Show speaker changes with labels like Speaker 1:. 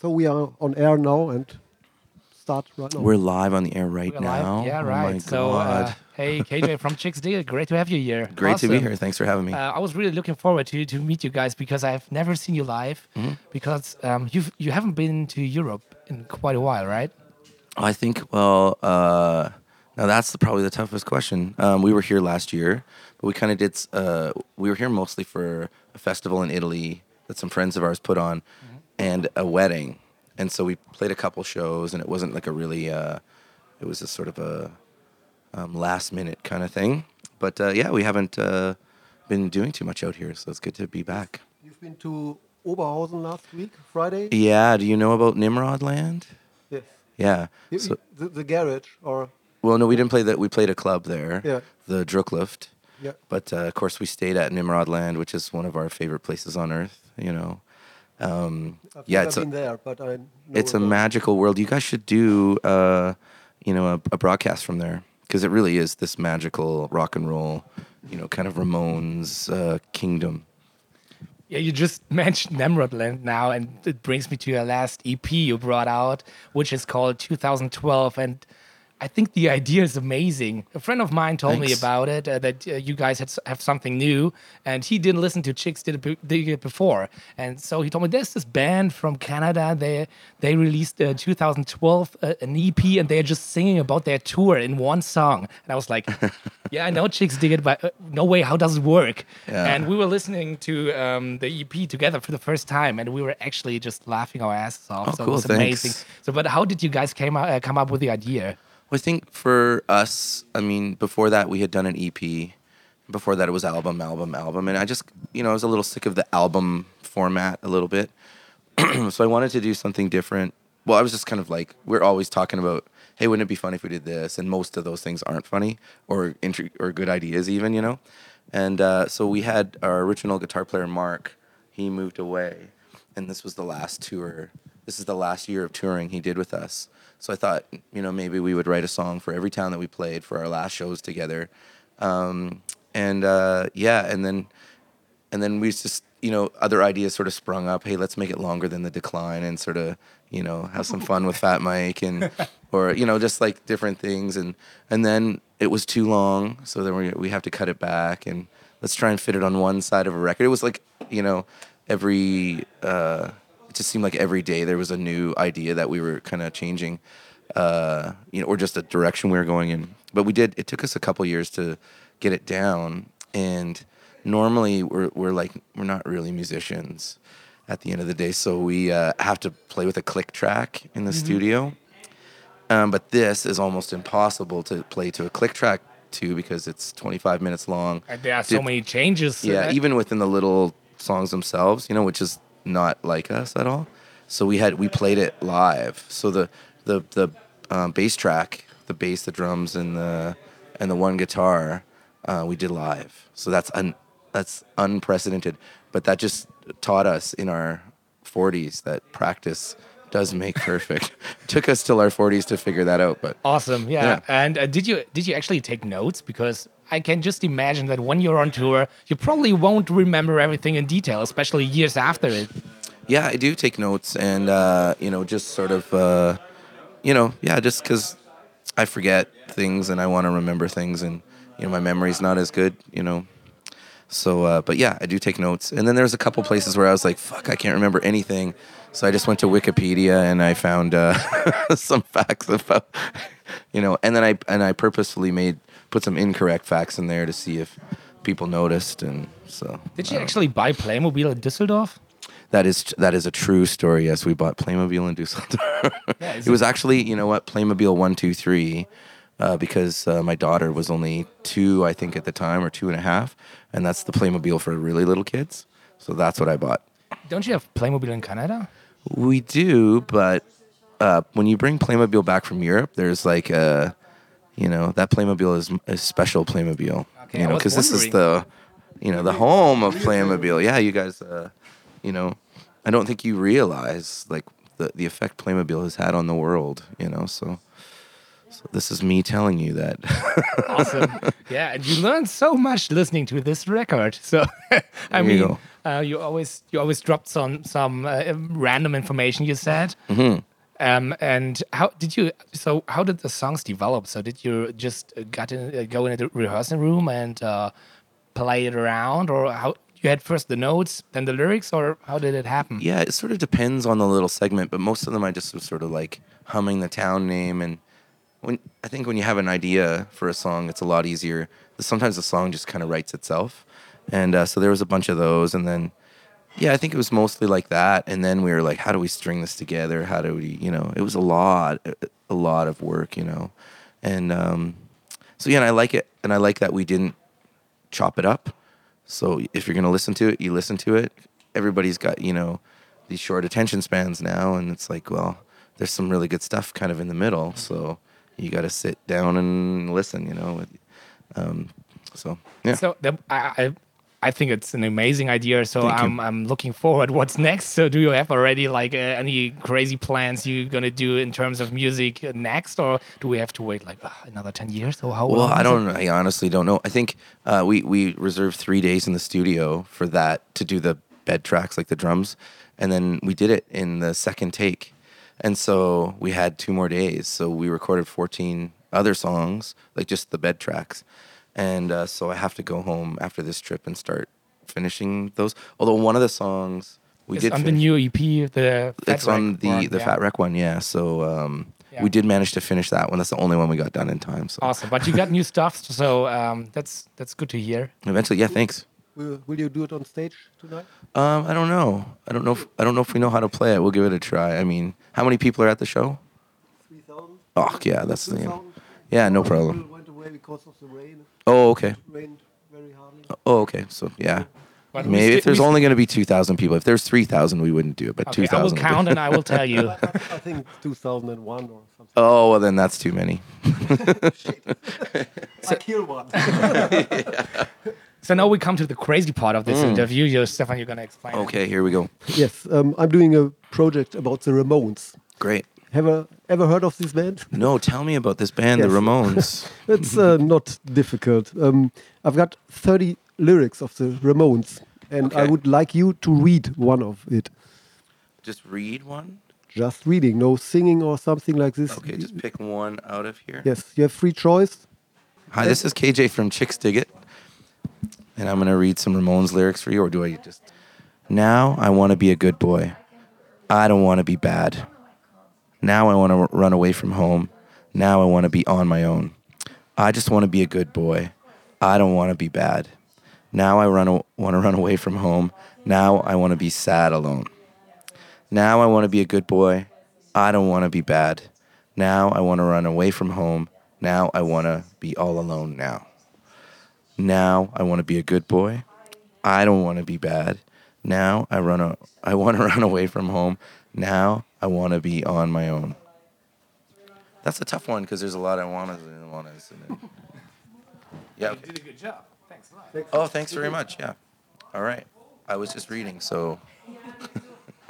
Speaker 1: So we are on air now and start right now.
Speaker 2: We're live on the air right
Speaker 3: We're
Speaker 2: now.
Speaker 3: live. Yeah,
Speaker 2: Oh
Speaker 3: right.
Speaker 2: my
Speaker 3: so,
Speaker 2: God.
Speaker 3: uh, hey, KJ from Chixdiggit, great to have you here.
Speaker 2: Great to be here. Thanks for having me.
Speaker 3: Uh, I was really looking forward to to meet you guys because I've never seen you live
Speaker 2: Mm-hmm.
Speaker 3: because um, you've you haven't been to Europe in quite a while, right?
Speaker 2: I think, well, uh, now that's the, probably the toughest question. Um, we were here last year, but we kind of did, uh, we were here mostly for a festival in Italy that some friends of ours put on and a wedding. And so we played a couple shows, and it wasn't like a really, uh, it was a sort of a um, last minute kind of thing. But uh, yeah, we haven't uh, been doing too much out here, so it's good to be back.
Speaker 1: You've been to Oberhausen last week, Friday.
Speaker 2: Yeah, do you know about Nimrod Land?
Speaker 1: Yes.
Speaker 2: Yeah.
Speaker 1: You-
Speaker 2: So,
Speaker 1: the, the garage, or
Speaker 2: well, no, we didn't play that. We played a club there,
Speaker 1: Yeah.
Speaker 2: the Druckluft.
Speaker 1: yeah.
Speaker 2: But uh, of course, we stayed at Nimrod Land, which is one of our favorite places on earth. You know, um,
Speaker 1: I've
Speaker 2: yeah,
Speaker 1: never
Speaker 2: it's a
Speaker 1: been there, but I. Know
Speaker 2: it's a
Speaker 1: about
Speaker 2: magical world. You guys should do, uh, you know, a, a broadcast from there because it really is this magical rock and roll, you know, kind of Ramones uh, kingdom.
Speaker 3: Yeah, you just mentioned Nimrod Land now, and it brings me to your last EP you brought out, which is called 2012. And I think the idea is amazing. A friend of mine told me about it, uh, that uh, you guys had, have something new, and he didn't listen to Chixdiggit, be- did it before. And so he told me there's this band from Canada. They they released uh, 2012 uh, an EP, and they're just singing about their tour in one song. And I was like, yeah, I know Chixdiggit, but uh, no way, how does it work?
Speaker 2: Yeah.
Speaker 3: And we were listening to um, the EP together for the first time, and we were actually just laughing our asses off.
Speaker 2: Oh,
Speaker 3: so
Speaker 2: cool,
Speaker 3: it was
Speaker 2: thanks.
Speaker 3: amazing. So, but how did you guys came out, uh, come up with the idea?
Speaker 2: Well, I think for us, I mean, before that we had done an EP. Before that, it was album, album, album, and I just, you know, I was a little sick of the album format a little bit. so I wanted to do something different. Well, I was just kind of like, we're always talking about, hey, wouldn't it be funny if we did this? And most of those things aren't funny or or good ideas, even, you know. And uh, so we had our original guitar player Mark. He moved away, and this was the last tour. This is the last year of touring he did with us. So I thought, you know, maybe we would write a song for every town that we played for our last shows together. Um, and uh, yeah, and then and then we just you know other ideas sort of sprung up. Hey let's make it longer than the decline and sort of you know have some fun with fat mike and or you know just like different things. And and then it was too long so then we, we have to cut it back. And let's try and fit it on one side of a record. It was like you know every uh just seemed like every day there was a new idea that we were kind of changing uh you know or just a direction we were going in. But we did it took us a couple years to get it down and normally we're, we're like we're not really musicians at the end of the day so we uh, have to play with a click track in the studio. Um, but this is almost impossible to play to a click track too because it's 25 minutes long.
Speaker 3: And there are so many changes.
Speaker 2: yeah even within the little songs themselves you know which is not like us at all so we had we played it live so the the the um, bass track the bass the drums and the and the one guitar uh, we did live so that's un, that's unprecedented but that just taught us in our 40s that practice does make perfect took us till our 40s to figure that out but
Speaker 3: Awesome, yeah.
Speaker 2: Yeah.
Speaker 3: And uh, did you did you actually take notes? Because I can just imagine that when you're on tour, you probably won't remember everything in detail, especially years after it.
Speaker 2: Yeah, I do take notes, and uh, you know, just sort of, uh, you know, yeah, just because I forget things and I want to remember things, and you know, my memory's not as good, you know. So, uh, but yeah, I do take notes, and then there's a couple places where I was like, "Fuck, I can't remember anything," so I just went to Wikipedia and I found uh, some facts about, you know, and then I and I purposefully made put some incorrect facts in there to see if people noticed, and so.
Speaker 3: Did you actually buy Playmobil in Düsseldorf?
Speaker 2: that is that is a true story. Yes, we bought Playmobil in Dusseldorf.
Speaker 3: Yeah,
Speaker 2: it was actually, you know what, Playmobil one, two, three, uh, because uh, my daughter was only two, I think, at the time, or two and a half, and that's the Playmobil for really little kids. So that's what I bought.
Speaker 3: Don't you have Playmobil in Canada?
Speaker 2: We do, but uh, when you bring Playmobil back from Europe, there's like a, you know, that Playmobil is a special Playmobil.
Speaker 3: Okay,
Speaker 2: you know, because this is the, you know, the home of Playmobil. Yeah, you guys, uh, you know, I don't think you realize like the the effect Playmobil has had on the world. You know, so So this is me telling you that.
Speaker 3: awesome. Yeah, and you learned so much listening to this record. So, I
Speaker 2: There you
Speaker 3: mean, uh, you always you always dropped some some uh, random information you said.
Speaker 2: Mm-hmm.
Speaker 3: Um, and how did you? So, how did the songs develop? So, did you just uh, got in, uh, go into the rehearsal room and uh, play it around, or how you had first the notes, then the lyrics, or how did it happen?
Speaker 2: yeah, it sort of depends on the little segment, but most of them I just was sort of like humming the town name and when I think when you have an idea for a song, it's a lot easier. Sometimes the song just kind of writes itself, and uh, so there was a bunch of those, and then yeah, I think it was mostly like that. And then we were like, how do we string this together? How do we, you know, it was a lot, a lot of work, you know, and um, so yeah, and I like it, and I like that we didn't chop it up. So if you're gonna listen to it, you listen to it. Everybody's got you know these short attention spans now, and it's like, well, there's some really good stuff kind of in the middle. So you got to sit down and listen, you know. Um, so yeah,
Speaker 3: So the, I, I think it's an amazing idea. So
Speaker 2: Thank.
Speaker 3: I'm I'm looking forward. What's next? So do you have already like uh, any crazy plans you're gonna do in terms of music next, or do we have to wait like uh, another ten years? Or how?
Speaker 2: Well, I don't. I honestly don't know. I think uh, we we reserved three days in the studio for that to do the bed tracks, like the drums, and then we did it in the second take, and so we had two more days. So we recorded fourteen other songs, like just the bed tracks, and uh, so I have to go home after this trip and start finishing those. Although one of the songs we
Speaker 3: It's
Speaker 2: did
Speaker 3: on the new EP. The Fat
Speaker 2: it's on the
Speaker 3: one,
Speaker 2: the
Speaker 3: yeah.
Speaker 2: Fat Wreck one, yeah. So um,
Speaker 3: Yeah.
Speaker 2: we did manage to finish that one. That's the only one we got done in time. So
Speaker 3: Awesome, but you got new stuff, so um, that's that's good to hear.
Speaker 2: eventually, yeah. Thanks.
Speaker 1: Will, will you do it on stage tonight?
Speaker 2: Um, I don't know. I don't know. If, I don't know if we know how to play it. We'll give it a try. I mean, how many people are at the show?
Speaker 1: 3,000?
Speaker 2: Oh, yeah, that's the.
Speaker 1: 2,000?
Speaker 2: Yeah, no
Speaker 1: People
Speaker 2: problem.
Speaker 1: Went away because of the rain.
Speaker 2: Oh, okay.
Speaker 1: It rained very hardly.
Speaker 2: Oh, okay. So yeah,
Speaker 3: But
Speaker 2: maybe if there's only going to be two thousand people. If there's three thousand, we wouldn't do it. But
Speaker 3: Okay,
Speaker 2: two
Speaker 3: I will count and I will tell you.
Speaker 1: I think 2001 or something.
Speaker 2: Oh well, then that's too many.
Speaker 1: I kill one.
Speaker 3: So now we come to the crazy part of this interview. You, Stefan, you're gonna explain. it.
Speaker 2: Mm. Okay, here we go.
Speaker 1: yes, um, I'm doing a project about the Ramones.
Speaker 2: Great.
Speaker 1: Have you ever heard of this band?
Speaker 2: No, tell me about this band, the Ramones.
Speaker 1: It's uh, not difficult. Um, I've got 30 lyrics of the Ramones, and I would like you to read one of it.
Speaker 2: just read one.
Speaker 1: Just reading, no singing or something like this.
Speaker 2: Okay, just pick one out of here.
Speaker 1: Yes, you have free choice.
Speaker 2: Hi, this is KJ from Chixdiggit. And I'm going to read some Ramones lyrics for you, or do I just. Now I want to be a good boy. I don't want to be bad. Now I want to run away from home. Now I want to be on my own. I just want to be a good boy. I don't want to be bad. Now I run want to run away from home. Now I want to be sad alone. Now I want to be a good boy. I don't want to be bad. Now I want to run away from home. Now I want to be all alone now. Now I want to be a good boy. I don't want to be bad. Now I run a, I want to run away from home. Now I want to be on my own. That's a tough one because there's a lot I want to want to. Yeah.
Speaker 3: You did a good job. Thanks a lot.
Speaker 2: Oh, thanks very much. Yeah. All right. I was just reading, so